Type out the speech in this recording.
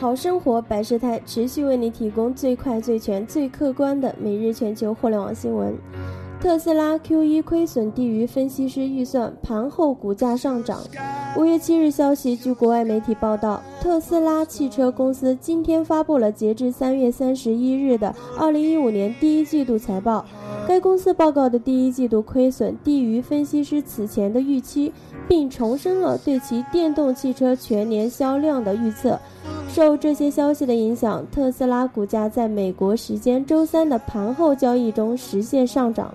好生活百事态持续为你提供最快、最全、最客观的每日全球互联网新闻。特斯拉 Q1 亏损低于分析师预算，盘后股价上涨。五月七日消息，据国外媒体报道，特斯拉汽车公司今天发布了截至三月三十一日的二零一五年第一季度财报。该公司报告的第一季度亏损低于分析师此前的预期，并重申了对其电动汽车全年销量的预测。受这些消息的影响特斯拉股价在美国时间周三的盘后交易中实现上涨。